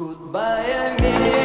Goodbye, Amelia.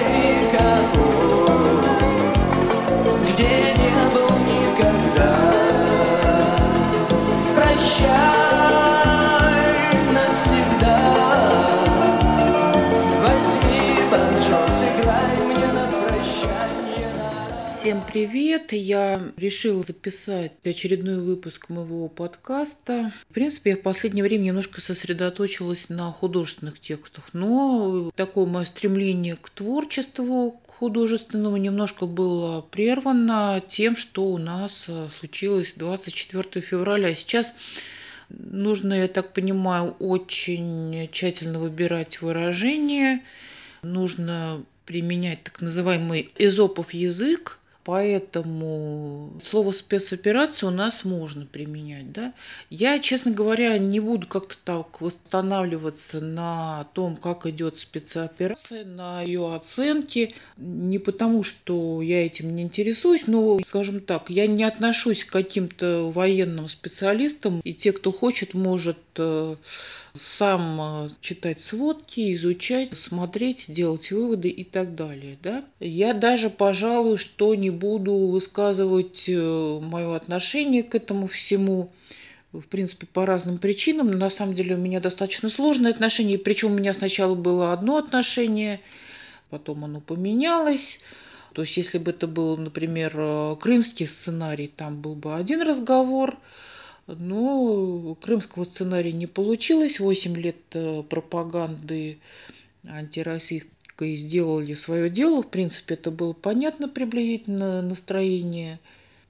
Привет! Я решила записать очередной выпуск моего подкаста. В принципе, я в последнее время немножко сосредоточилась на художественных текстах, но такое мое стремление к творчеству, к художественному немножко было прервано тем, что у нас э, случилось 24 февраля. Сейчас нужно, я так понимаю, очень тщательно выбирать выражения, нужно применять так называемый эзопов язык, Поэтому слово спецоперация у нас можно применять. Да? Я, честно говоря, не буду как-то так восстанавливаться на том, как идет спецоперация, на ее оценке. Не потому, что я этим не интересуюсь, но, скажем так, я не отношусь к каким-то военным специалистам. И те, кто хочет, может э, сам э, читать сводки, изучать, смотреть, делать выводы и так далее. Да? Я даже, пожалуй, что не буду высказывать э, мое отношение к этому всему в принципе, по разным причинам. На самом деле у меня достаточно сложное отношение. Причем у меня сначала было одно отношение, потом оно поменялось. То есть, если бы это был, например, э, крымский сценарий, там был бы один разговор – но крымского сценария не получилось. Восемь лет э, пропаганды антироссийской сделали свое дело. В принципе, это было понятно приблизительно настроение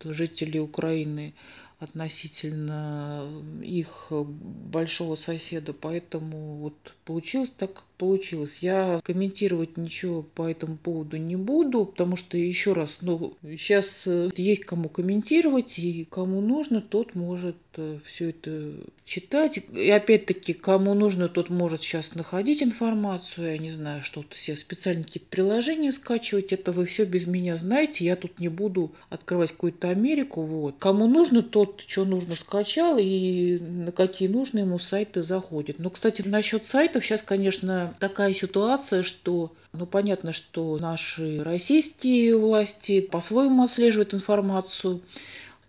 жителей Украины относительно их большого соседа. Поэтому вот получилось так, как получилось. Я комментировать ничего по этому поводу не буду, потому что, еще раз, ну, сейчас э, есть кому комментировать, и кому нужно, тот может э, все это читать. И опять-таки, кому нужно, тот может сейчас находить информацию, я не знаю, что-то себе специально какие-то приложения скачивать. Это вы все без меня знаете, я тут не буду открывать какую-то Америку. Вот. Кому нужно, тот что нужно скачал и на какие нужны ему сайты заходит. Но, кстати, насчет сайтов сейчас, конечно, такая ситуация, что, ну, понятно, что наши российские власти по-своему отслеживают информацию,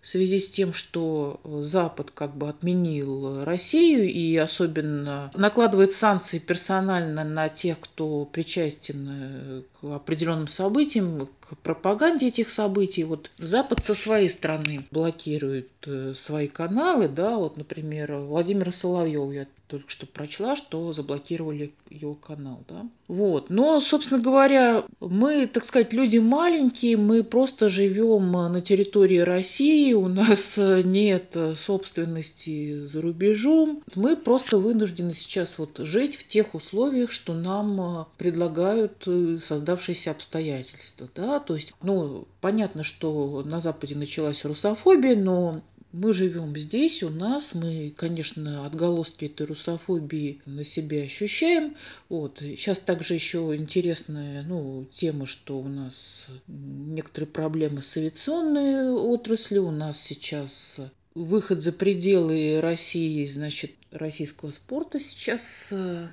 в связи с тем, что Запад как бы отменил Россию и особенно накладывает санкции персонально на тех, кто причастен к определенным событиям, пропаганде этих событий. Вот Запад со своей стороны блокирует э, свои каналы, да, вот, например, Владимир Соловьев, я только что прочла, что заблокировали его канал, да. Вот. Но, собственно говоря, мы, так сказать, люди маленькие, мы просто живем на территории России, у нас нет собственности за рубежом. Мы просто вынуждены сейчас вот жить в тех условиях, что нам предлагают создавшиеся обстоятельства, да. То есть, ну, понятно, что на Западе началась русофобия, но мы живем здесь, у нас, мы, конечно, отголоски этой русофобии на себе ощущаем. Вот. Сейчас также еще интересная ну, тема, что у нас некоторые проблемы с авиационной отраслью. У нас сейчас выход за пределы России, значит, российского спорта сейчас э,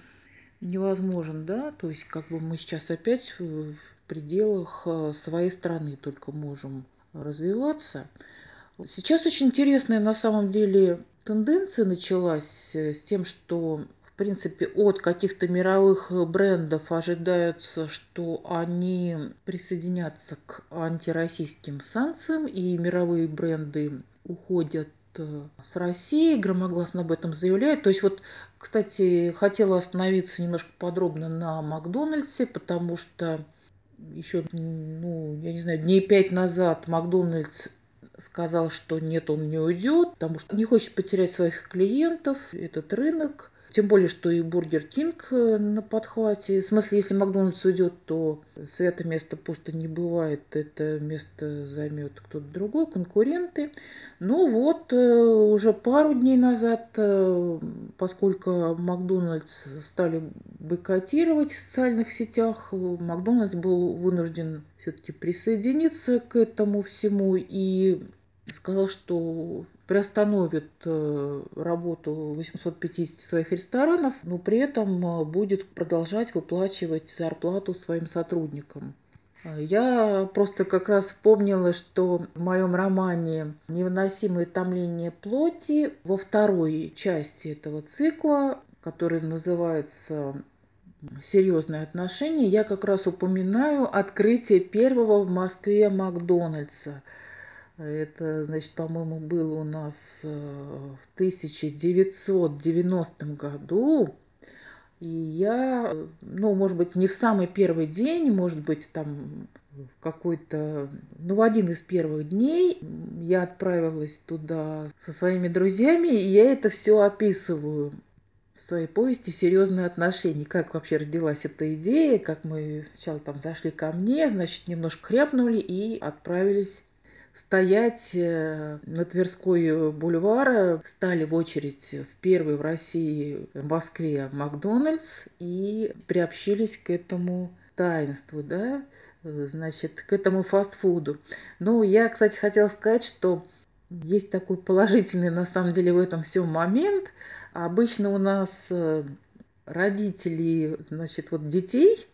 невозможен, да, то есть как бы мы сейчас опять в пределах э, своей страны только можем развиваться. Сейчас очень интересная на самом деле тенденция началась э, с тем, что в принципе от каких-то мировых брендов ожидается, что они присоединятся к антироссийским санкциям, и мировые бренды уходят с России, громогласно об этом заявляют. То есть вот, кстати, хотела остановиться немножко подробно на Макдональдсе, потому что еще, ну, я не знаю, дней пять назад Макдональдс сказал, что нет, он не уйдет, потому что не хочет потерять своих клиентов, этот рынок. Тем более, что и Бургер Кинг э, на подхвате. В смысле, если Макдональдс уйдет, то свято место пусто не бывает. Это место займет кто-то другой, конкуренты. Ну вот, э, уже пару дней назад, э, поскольку Макдональдс стали бойкотировать в социальных сетях, Макдональдс был вынужден все-таки присоединиться к этому всему. И сказал, что приостановит э, работу 850 своих ресторанов, но при этом э, будет продолжать выплачивать зарплату своим сотрудникам. Я просто как раз вспомнила, что в моем романе «Невыносимое томление плоти» во второй части этого цикла, который называется серьезные отношения, я как раз упоминаю открытие первого в Москве Макдональдса. Это, значит, по-моему, было у нас э, в 1990 году. И я, ну, может быть, не в самый первый день, может быть, там в какой-то, ну, в один из первых дней я отправилась туда со своими друзьями, и я это все описываю в своей повести «Серьезные отношения». Как вообще родилась эта идея, как мы сначала там зашли ко мне, значит, немножко хряпнули и отправились стоять э, на Тверской бульвар, встали в очередь в первый в России, в Москве Макдональдс и приобщились к этому таинству, да, э, значит, к этому фастфуду. Ну, я, кстати, хотела сказать, что есть такой положительный, на самом деле, в этом всем момент. Обычно у нас э, родители, значит, вот детей,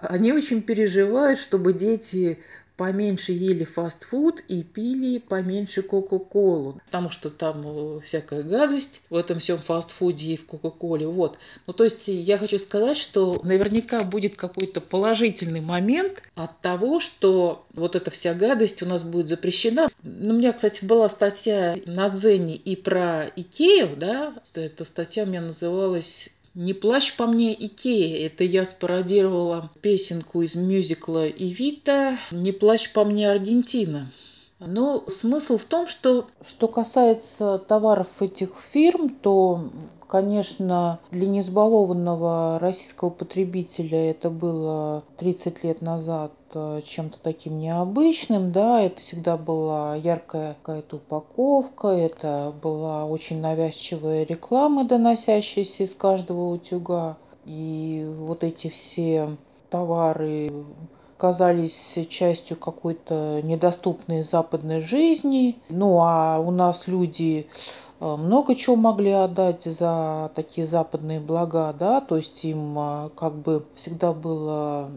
они очень переживают, чтобы дети поменьше ели фастфуд и пили поменьше Кока-Колу, потому что там э, всякая гадость в этом всем фастфуде и в Кока-Коле. Вот. Ну, то есть я хочу сказать, что наверняка будет какой-то положительный момент от того, что вот эта вся гадость у нас будет запрещена. Ну, у меня, кстати, была статья на Дзене и про Икею, да, эта статья у меня называлась не плачь по мне, Икея. Это я спародировала песенку из мюзикла «Ивита». Не плачь по мне, Аргентина. Но смысл в том, что что касается товаров этих фирм, то Конечно, для неизбалованного российского потребителя это было 30 лет назад э, чем-то таким необычным, да, это всегда была яркая какая-то упаковка, это была очень навязчивая реклама, доносящаяся из каждого утюга, и вот эти все товары казались частью какой-то недоступной западной жизни. Ну а у нас люди много чего могли отдать за такие западные блага, да, то есть им э, как бы всегда было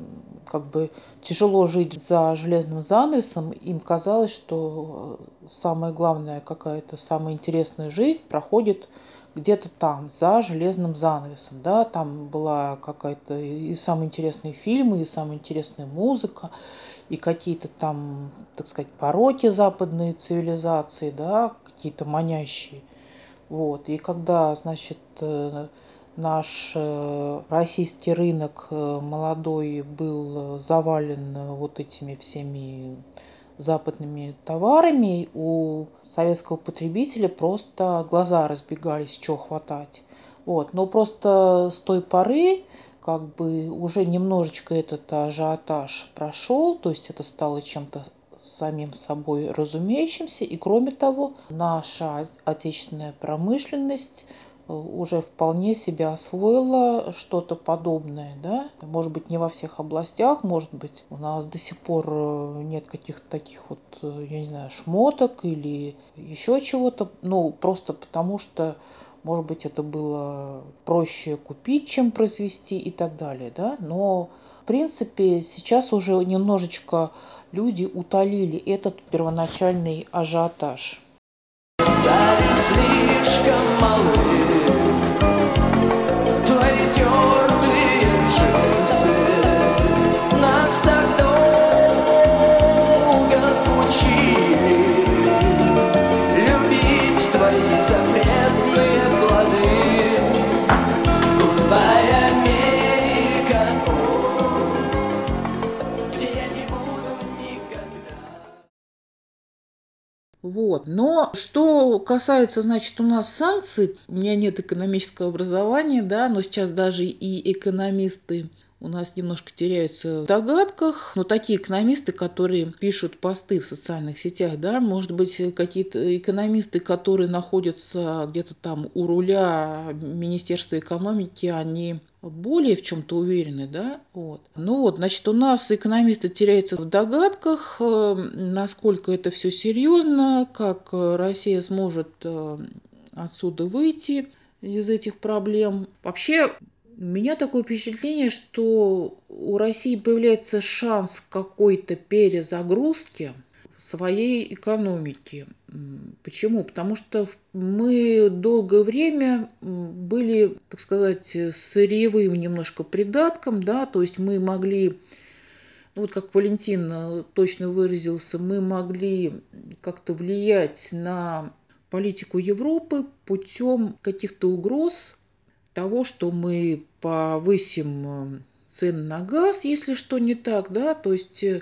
как бы тяжело жить за железным занавесом, им казалось, что э, самая главная какая-то самая интересная жизнь проходит где-то там, за железным занавесом, да, там была какая-то и самые интересные фильмы, и самая интересная музыка, и какие-то там, так сказать, пороки западной цивилизации, да, какие-то манящие. Вот. И когда, значит, э, наш э, российский рынок э, молодой был завален вот этими всеми западными товарами, у советского потребителя просто глаза разбегались, что хватать. Вот. Но просто с той поры как бы уже немножечко этот ажиотаж прошел, то есть это стало чем-то самим собой разумеющимся. И кроме того, наша отечественная промышленность э, уже вполне себя освоила что-то подобное, да, может быть, не во всех областях, может быть, у нас до сих пор э, нет каких-то таких вот, э, я не знаю, шмоток или еще чего-то, ну, просто потому что может быть, это было проще купить, чем произвести и так далее, да, но в принципе сейчас уже немножечко люди утолили этот первоначальный ажиотаж. Стали слишком малы Вот. Но что касается, значит, у нас санкций, у меня нет экономического образования, да, но сейчас даже и экономисты у нас немножко теряются в догадках. Но такие экономисты, которые пишут посты в социальных сетях, да, может быть, какие-то экономисты, которые находятся где-то там у руля Министерства экономики, они более в чем-то уверены, да, вот. Ну вот, значит, у нас экономисты теряются в догадках, э, насколько это все серьезно, как Россия сможет э, отсюда выйти из этих проблем. Вообще, у меня такое впечатление, что у России появляется шанс какой-то перезагрузки своей экономики. Почему? Потому что мы долгое время были, так сказать, сырьевым немножко придатком, да, то есть мы могли, ну вот как Валентин точно выразился, мы могли как-то влиять на политику Европы путем каких-то угроз, того, что мы повысим э, цены на газ, если что не так, да, то есть э,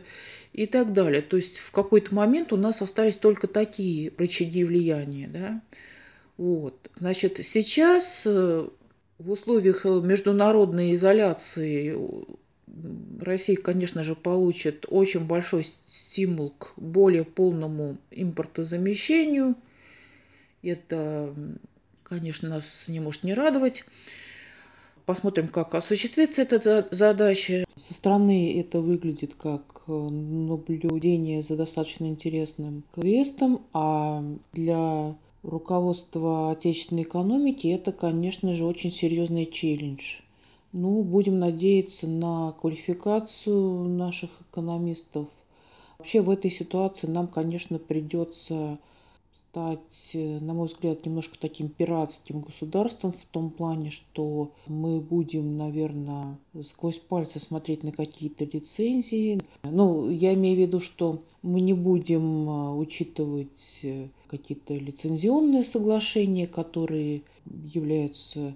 и так далее. То есть в какой-то момент у нас остались только такие рычаги влияния, да. Вот. Значит, сейчас э, в условиях международной изоляции Россия, конечно же, получит очень большой стимул к более полному импортозамещению. Это конечно, нас не может не радовать. Посмотрим, как осуществится эта задача. Со стороны это выглядит как э, наблюдение за достаточно интересным квестом, а для руководства отечественной экономики это, конечно же, очень серьезный челлендж. Ну, будем надеяться на квалификацию наших экономистов. Вообще в этой ситуации нам, конечно, придется стать, э, на мой взгляд, немножко таким пиратским государством в том плане, что мы будем, наверное, сквозь пальцы смотреть на какие-то лицензии. Ну, я имею в виду, что мы не будем э, учитывать э, какие-то лицензионные соглашения, которые являются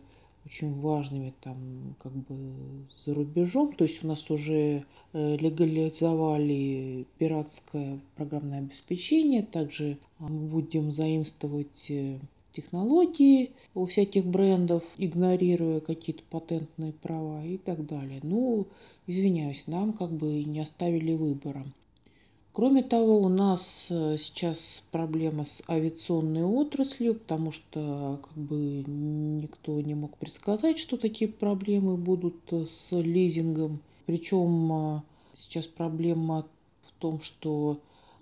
очень важными там как бы за рубежом. То есть у нас уже э, легализовали пиратское программное обеспечение. Также мы будем заимствовать э, технологии у всяких брендов, игнорируя какие-то патентные права и так далее. Ну, извиняюсь, нам как бы не оставили выбора. Кроме того, у нас э, сейчас проблема с авиационной отраслью, потому что как бы никто не мог предсказать, что такие проблемы будут э, с лизингом. Причем э, сейчас проблема в том, что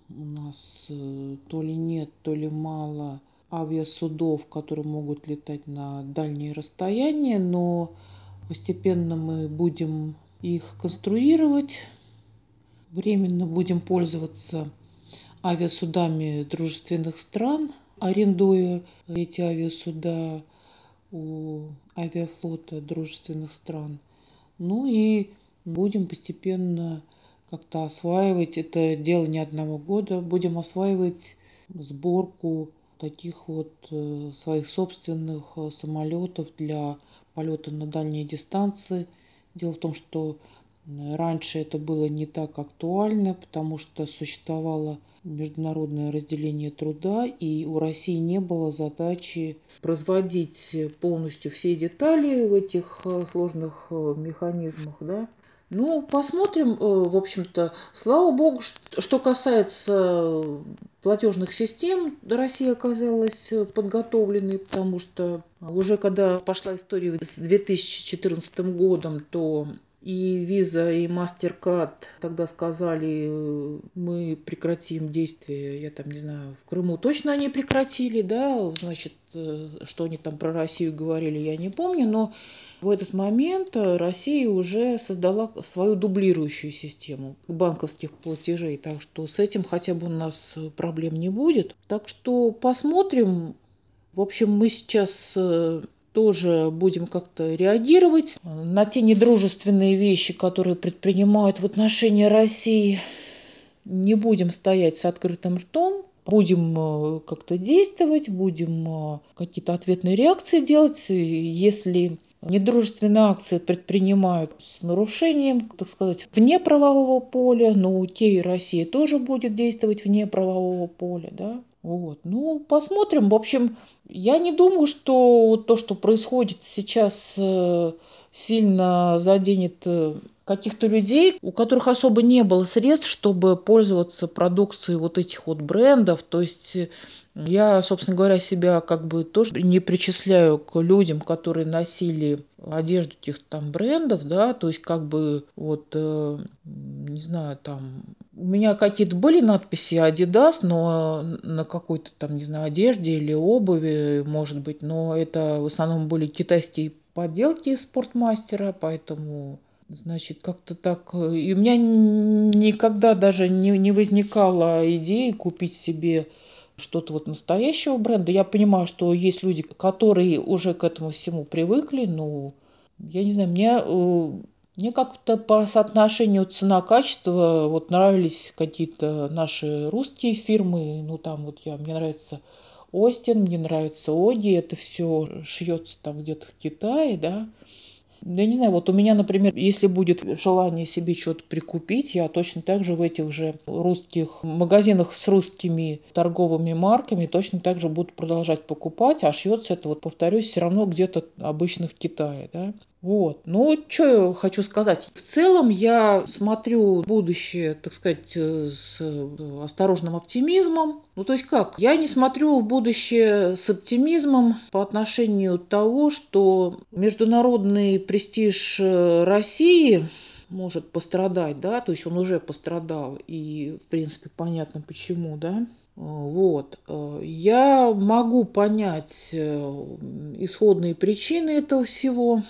у нас то ли нет, то ли мало авиасудов, которые могут летать на дальние расстояния, но постепенно мы будем их конструировать Временно будем пользоваться авиасудами дружественных стран, арендуя эти авиасуда у авиафлота дружественных стран. Ну и будем постепенно как-то осваивать, это дело не одного года, будем осваивать сборку таких вот э, своих собственных э, самолетов для полета на дальние дистанции. Дело в том, что Раньше это было не так актуально, потому что существовало международное разделение труда, и у России не было задачи производить полностью все детали в этих э, сложных э, механизмах. Да? Ну, посмотрим, э, в общем-то, слава богу, что касается платежных систем, Россия оказалась подготовленной, потому что уже когда пошла история с 2014 годом, то и Visa, и MasterCard тогда сказали, мы прекратим действие, я там не знаю, в Крыму точно они прекратили, да, значит, э, что они там про Россию говорили, я не помню, но в этот момент Россия уже создала свою дублирующую систему банковских платежей, так что с этим хотя бы у нас проблем не будет. Так что посмотрим. В общем, мы сейчас э, тоже будем как-то реагировать на те недружественные вещи, которые предпринимают в отношении России. Не будем стоять с открытым ртом, будем э, как-то действовать, будем э, какие-то ответные реакции делать. Если недружественные акции предпринимают с нарушением, так сказать, вне правового поля, но те и Россия тоже будет действовать вне правового поля, да, вот. Ну, посмотрим. В общем, я не думаю, что то, что происходит сейчас э, сильно заденет э, каких-то людей, у которых особо не было средств, чтобы пользоваться продукцией вот этих вот брендов. То есть э, я, собственно говоря, себя как бы тоже не причисляю к людям, которые носили одежду этих там брендов, да, то есть как бы вот, э, не знаю, там, у меня какие-то были надписи Adidas, но на какой-то там, не знаю, одежде или обуви, может быть, но это в основном были китайские подделки спортмастера, поэтому Значит, как-то так. И у меня никогда даже не, не возникала идеи купить себе что-то вот настоящего бренда. Я понимаю, что есть люди, которые уже к этому всему привыкли, но я не знаю, мне, э, мне как-то по соотношению цена-качество вот нравились какие-то наши русские фирмы. Ну, там вот я, мне нравится Остин, мне нравится Оди, это все шьется там где-то в Китае, да. Я не знаю, вот у меня, например, если будет желание себе что-то прикупить, я точно так же в этих же русских магазинах с русскими торговыми марками точно так же буду продолжать покупать, а шьется это, вот повторюсь, все равно где-то обычно в Китае, да. Вот. Ну, что я хочу сказать. В целом я смотрю будущее, так сказать, с осторожным оптимизмом. Ну, то есть как? Я не смотрю будущее с оптимизмом по отношению того, что международный престиж России может пострадать, да, то есть он уже пострадал, и, в принципе, понятно почему, да. Вот. Я могу понять э, исходные причины этого всего,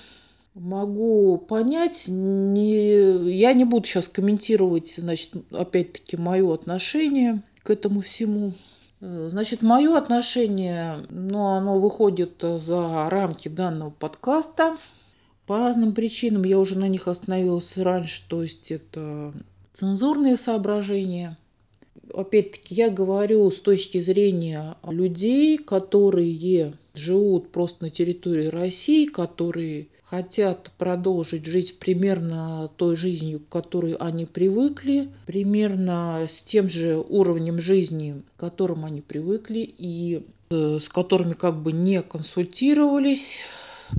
могу понять. Не, я не буду сейчас комментировать, значит, опять-таки, мое отношение к этому всему. Э, значит, мое отношение, ну, оно выходит за рамки данного подкаста. По разным причинам я уже на них остановилась раньше, то есть это цензурные соображения. Опять-таки, я говорю с точки зрения людей, которые живут просто на территории России, которые хотят продолжить жить примерно той жизнью, к которой они привыкли, примерно с тем же уровнем жизни, к которым они привыкли, и э, с которыми как бы не консультировались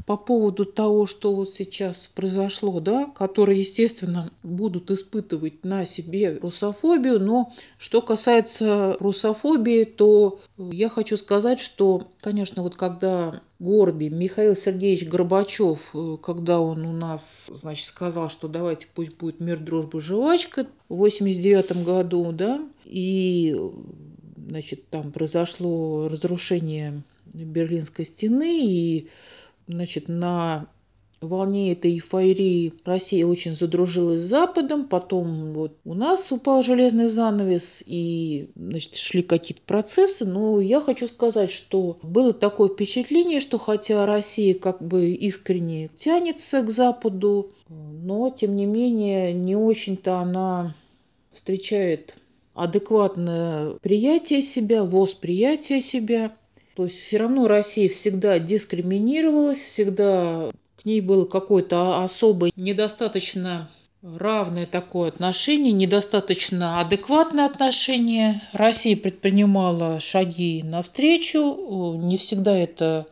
по поводу того, что вот сейчас произошло, да, которые, естественно, будут испытывать на себе русофобию, но что касается русофобии, то я хочу сказать, что, конечно, вот когда Горби, Михаил Сергеевич Горбачев, когда он у нас, значит, сказал, что давайте пусть будет мир, дружба, жвачка в 89 году, да, и, значит, там произошло разрушение Берлинской стены, и значит, на волне этой эйфории Россия очень задружилась с Западом, потом вот у нас упал железный занавес и значит, шли какие-то процессы, но я хочу сказать, что было такое впечатление, что хотя Россия как бы искренне тянется к Западу, но тем не менее не очень-то она встречает адекватное приятие себя, восприятие себя. То есть все равно Россия всегда дискриминировалась, всегда к ней было какое-то особое, недостаточно равное такое отношение, недостаточно адекватное отношение. Россия предпринимала шаги навстречу, не всегда это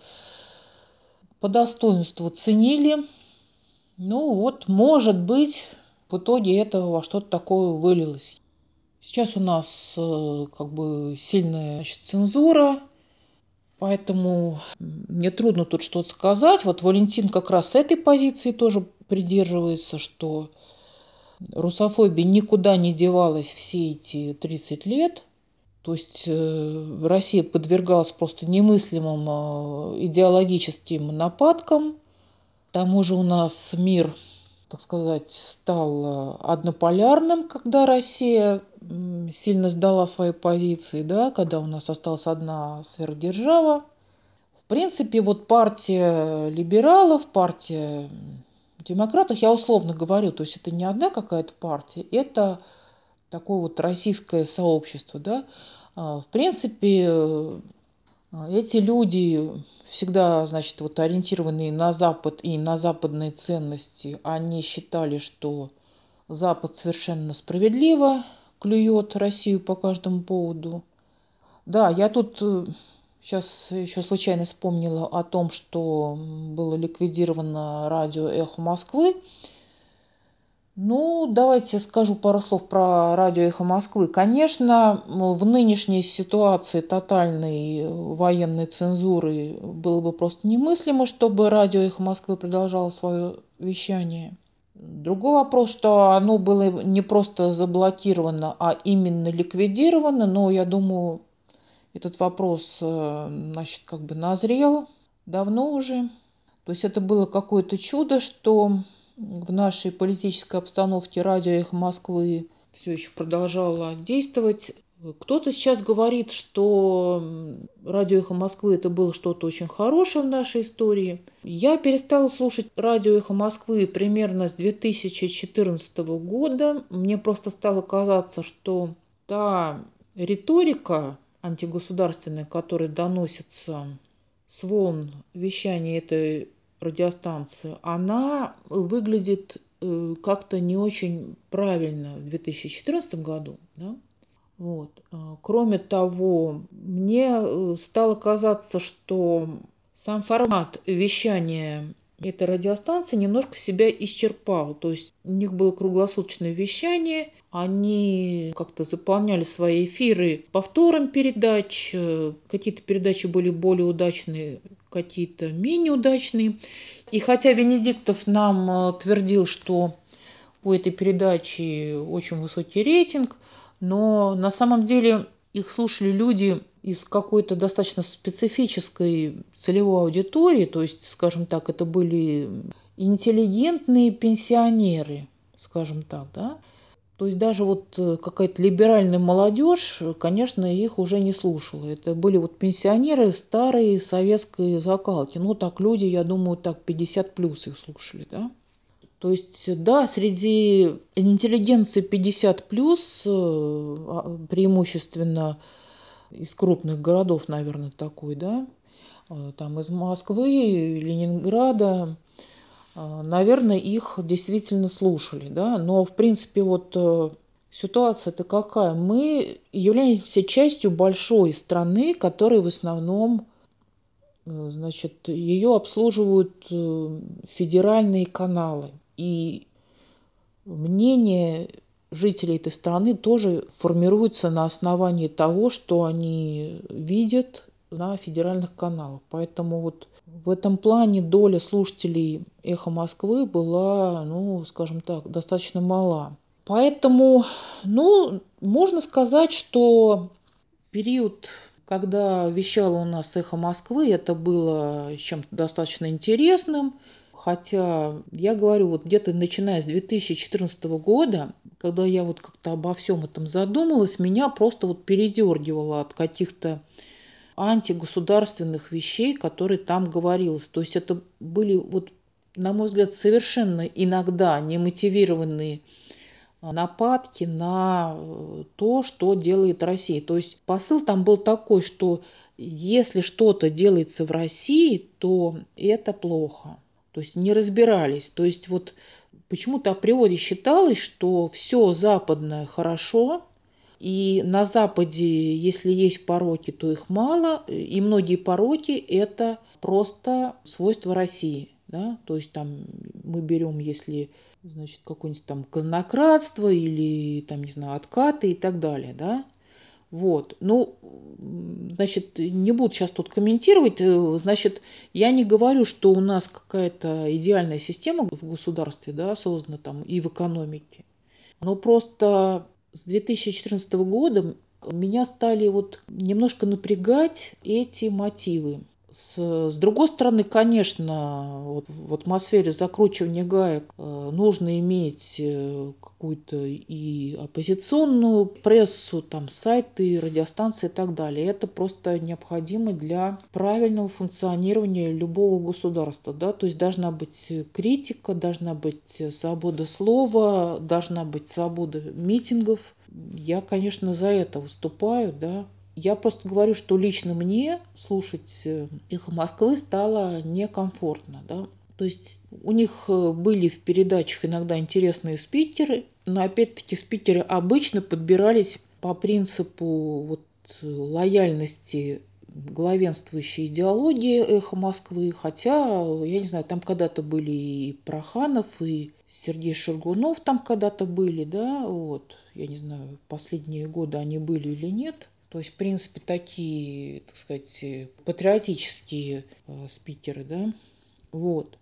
по достоинству ценили. Ну вот, может быть, в итоге этого во что-то такое вылилось. Сейчас у нас э, как бы сильная значит, цензура, Поэтому мне трудно тут что-то сказать. Вот Валентин как раз с этой позиции тоже придерживается, что русофобия никуда не девалась все эти 30 лет. То есть э, Россия подвергалась просто немыслимым э, идеологическим нападкам. К тому же у нас мир так сказать, стал однополярным, когда Россия сильно сдала свои позиции, да, когда у нас осталась одна сверхдержава. В принципе, вот партия либералов, партия демократов, я условно говорю, то есть это не одна какая-то партия, это такое вот российское сообщество, да. А, в принципе, эти люди всегда, значит, вот ориентированные на Запад и на западные ценности, они считали, что Запад совершенно справедливо клюет Россию по каждому поводу. Да, я тут Сейчас еще случайно вспомнила о том, что было ликвидировано радио «Эхо Москвы». Ну, давайте скажу пару слов про радио «Эхо Москвы». Конечно, в нынешней ситуации тотальной военной цензуры было бы просто немыслимо, чтобы радио «Эхо Москвы» продолжало свое вещание. Другой вопрос, что оно было не просто заблокировано, а именно ликвидировано, но я думаю, этот вопрос, э, значит, как бы назрел давно уже. То есть это было какое-то чудо, что в нашей политической обстановке радио «Эхо Москвы» все еще продолжало действовать. Кто-то сейчас говорит, что радио «Эхо Москвы» это было что-то очень хорошее в нашей истории. Я перестала слушать радио «Эхо Москвы» примерно с 2014 года. Мне просто стало казаться, что та риторика антигосударственная, которая доносится с волн вещания этой радиостанции, она выглядит э, как-то не очень правильно в 2014 году. Да? Вот. А, кроме того, мне э, стало казаться, что сам формат вещания этой радиостанции немножко себя исчерпал. То есть у них было круглосуточное вещание, они как-то заполняли свои эфиры повтором передач, э, какие-то передачи были более удачные, какие-то менее удачные. И хотя Венедиктов нам э, твердил, что у этой передачи очень высокий рейтинг, но на самом деле их слушали люди из какой-то достаточно специфической целевой аудитории, то есть, скажем так, это были интеллигентные пенсионеры, скажем так, да. То есть даже вот э, какая-то либеральная молодежь, конечно, их уже не слушала. Это были вот пенсионеры старой советской закалки. Ну, так люди, я думаю, так 50 плюс их слушали, да. То есть, да, среди интеллигенции 50 плюс э, а, преимущественно из крупных городов, наверное, такой, да, э, там из Москвы, Ленинграда, э, наверное, их действительно слушали, да, но, в принципе, вот ситуация-то какая? Мы являемся частью большой страны, которая в основном, значит, ее обслуживают федеральные каналы. И мнение жителей этой страны тоже формируются на основании того, что они видят на федеральных каналах. Поэтому вот в этом плане доля слушателей «Эхо Москвы» была, ну, скажем так, достаточно мала. Поэтому, ну, можно сказать, что период, когда вещало у нас «Эхо Москвы», это было чем-то достаточно интересным – Хотя я говорю, вот где-то начиная с 2014 года, когда я вот как-то обо всем этом задумалась, меня просто вот передергивало от каких-то антигосударственных вещей, которые там говорилось. То есть это были, вот, на мой взгляд, совершенно иногда немотивированные нападки на э, то, что делает Россия. То есть посыл там был такой, что если что-то делается в России, то это плохо. То есть не разбирались. То есть вот почему-то априори считалось, что все западное хорошо, и на Западе, если есть пороки, то их мало, и многие пороки – это просто свойства России. Да? То есть там мы берем, если значит, какое-нибудь там казнократство или там, не знаю, откаты и так далее. Да? Вот. Ну, значит, не буду сейчас тут комментировать. Э, значит, я не говорю, что у нас какая-то идеальная система в государстве, да, создана там и в экономике. Но просто с 2014 года меня стали вот немножко напрягать эти мотивы. С, с другой стороны, конечно, вот в атмосфере закручивания гаек э, нужно иметь э, какую-то и оппозиционную прессу, там сайты, радиостанции и так далее. Это просто необходимо для правильного функционирования любого государства. Да? То есть должна быть критика, должна быть свобода слова, должна быть свобода митингов. Я, конечно, за это выступаю, да, я просто говорю, что лично мне слушать э, «Эхо Москвы» стало некомфортно. Да? То есть у них э, были в передачах иногда интересные спикеры, но опять-таки спикеры обычно подбирались по принципу вот лояльности главенствующая идеология «Эхо Москвы», хотя, я не знаю, там когда-то были и Проханов, и Сергей Шаргунов там когда-то были, да, вот, я не знаю, последние годы они были или нет. То есть, в принципе, такие, так сказать, патриотические э, спикеры, да, вот.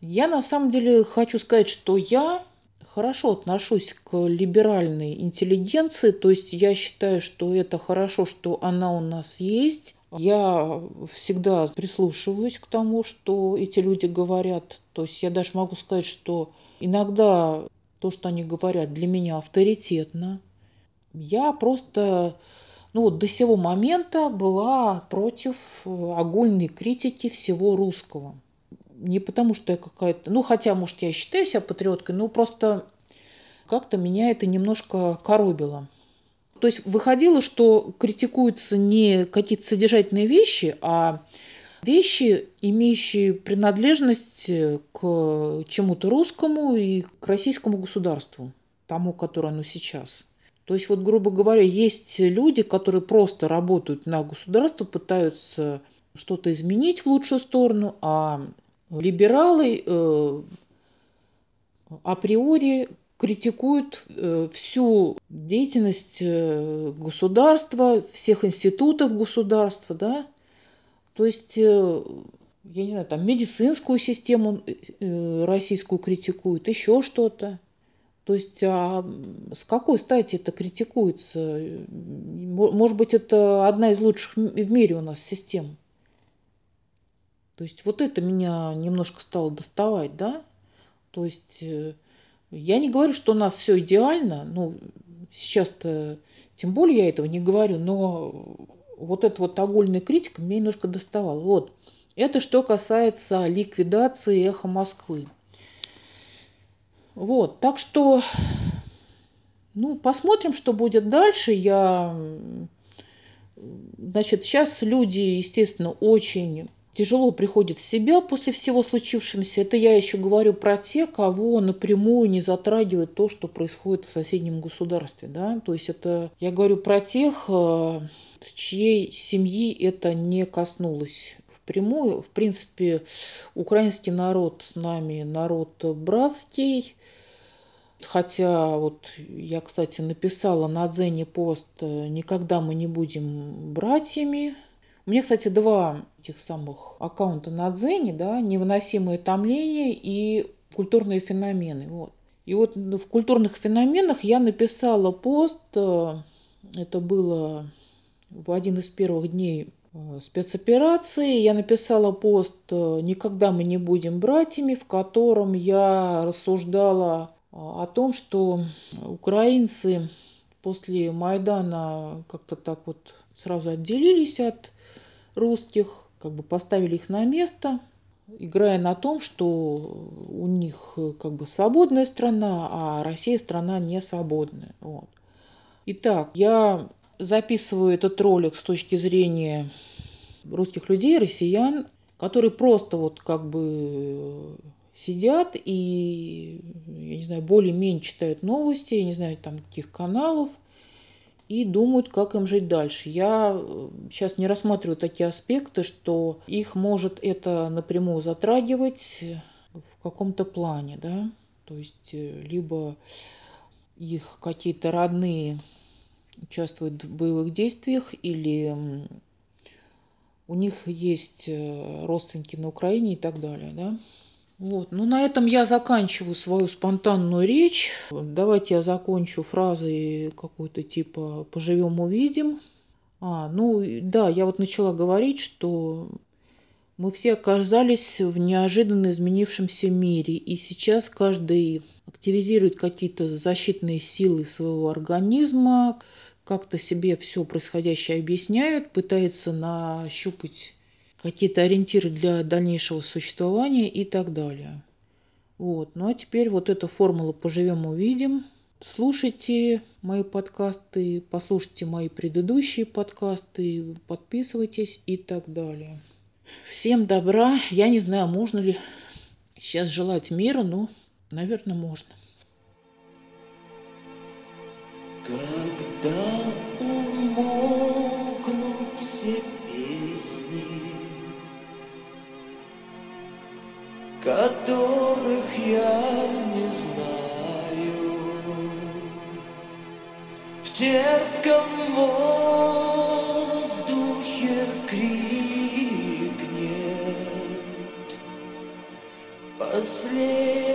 Я на самом деле хочу сказать, что я хорошо отношусь к либеральной интеллигенции, то есть я считаю, что это хорошо, что она у нас есть. Я всегда прислушиваюсь к тому, что эти люди говорят. То есть я даже могу сказать, что иногда то, что они говорят, для меня авторитетно. Я просто ну, вот до сего момента была против огульной критики всего русского не потому, что я какая-то... Ну, хотя, может, я считаю себя патриоткой, но просто как-то меня это немножко коробило. То есть выходило, что критикуются не какие-то содержательные вещи, а вещи, имеющие принадлежность к чему-то русскому и к российскому государству, тому, которое оно сейчас. То есть, вот, грубо говоря, есть люди, которые просто работают на государство, пытаются что-то изменить в лучшую сторону, а Либералы э, априори критикуют э, всю деятельность э, государства, всех институтов государства, да, то есть, я не знаю, там медицинскую систему российскую критикуют, еще что-то. То есть, а с какой стати это критикуется? Может быть, это одна из лучших в мире у нас систем. То есть вот это меня немножко стало доставать, да? То есть э, я не говорю, что у нас все идеально, ну, сейчас-то тем более я этого не говорю, но вот эта вот огульная критика меня немножко доставала. Вот. Это что касается ликвидации эхо Москвы. Вот, так что, ну, посмотрим, что будет дальше. Я, значит, сейчас люди, естественно, очень тяжело приходит в себя после всего случившегося. Это я еще говорю про те, кого напрямую не затрагивает то, что происходит в соседнем государстве. Да? То есть это я говорю про тех, э, чьей семьи это не коснулось впрямую. В принципе, украинский народ с нами народ братский. Хотя вот я, кстати, написала на Дзене пост «Никогда мы не будем братьями», у меня, кстати, два этих самых аккаунта на Дзене, да, невыносимые томления и культурные феномены. Вот. И вот в культурных феноменах я написала пост, э, это было в один из первых дней э, спецоперации. Я написала пост э, «Никогда мы не будем братьями», в котором я рассуждала о том, что украинцы после Майдана как-то так вот сразу отделились от русских, как бы поставили их на место, играя на том, что у них как бы свободная страна, а Россия страна не свободная. Вот. Итак, я записываю этот ролик с точки зрения русских людей, россиян, которые просто вот как бы сидят и, я не знаю, более-менее читают новости, я не знаю, там каких каналов, и думают, как им жить дальше. Я сейчас э, не рассматриваю такие аспекты, что их может это напрямую затрагивать в каком-то плане, да, то есть э, либо их какие-то родные участвуют в боевых действиях, или у них есть э, родственники на Украине и так далее, да. Вот. Ну, на этом я заканчиваю свою спонтанную речь. Давайте я закончу фразой какой-то типа «поживем, увидим». А, ну, да, я вот начала говорить, что мы все оказались в неожиданно изменившемся мире, и сейчас каждый активизирует какие-то защитные силы своего организма, как-то себе все происходящее объясняют, пытается нащупать какие-то ориентиры для дальнейшего существования и так далее. Вот. Ну а теперь вот эта формула «поживем, увидим». Слушайте мои подкасты, послушайте мои предыдущие подкасты, подписывайтесь и так далее. Всем добра. Я не знаю, можно ли сейчас желать мира, но, наверное, можно. Когда умолкнут все песни, Которых я не знаю, В терпком воздухе крикнет последний.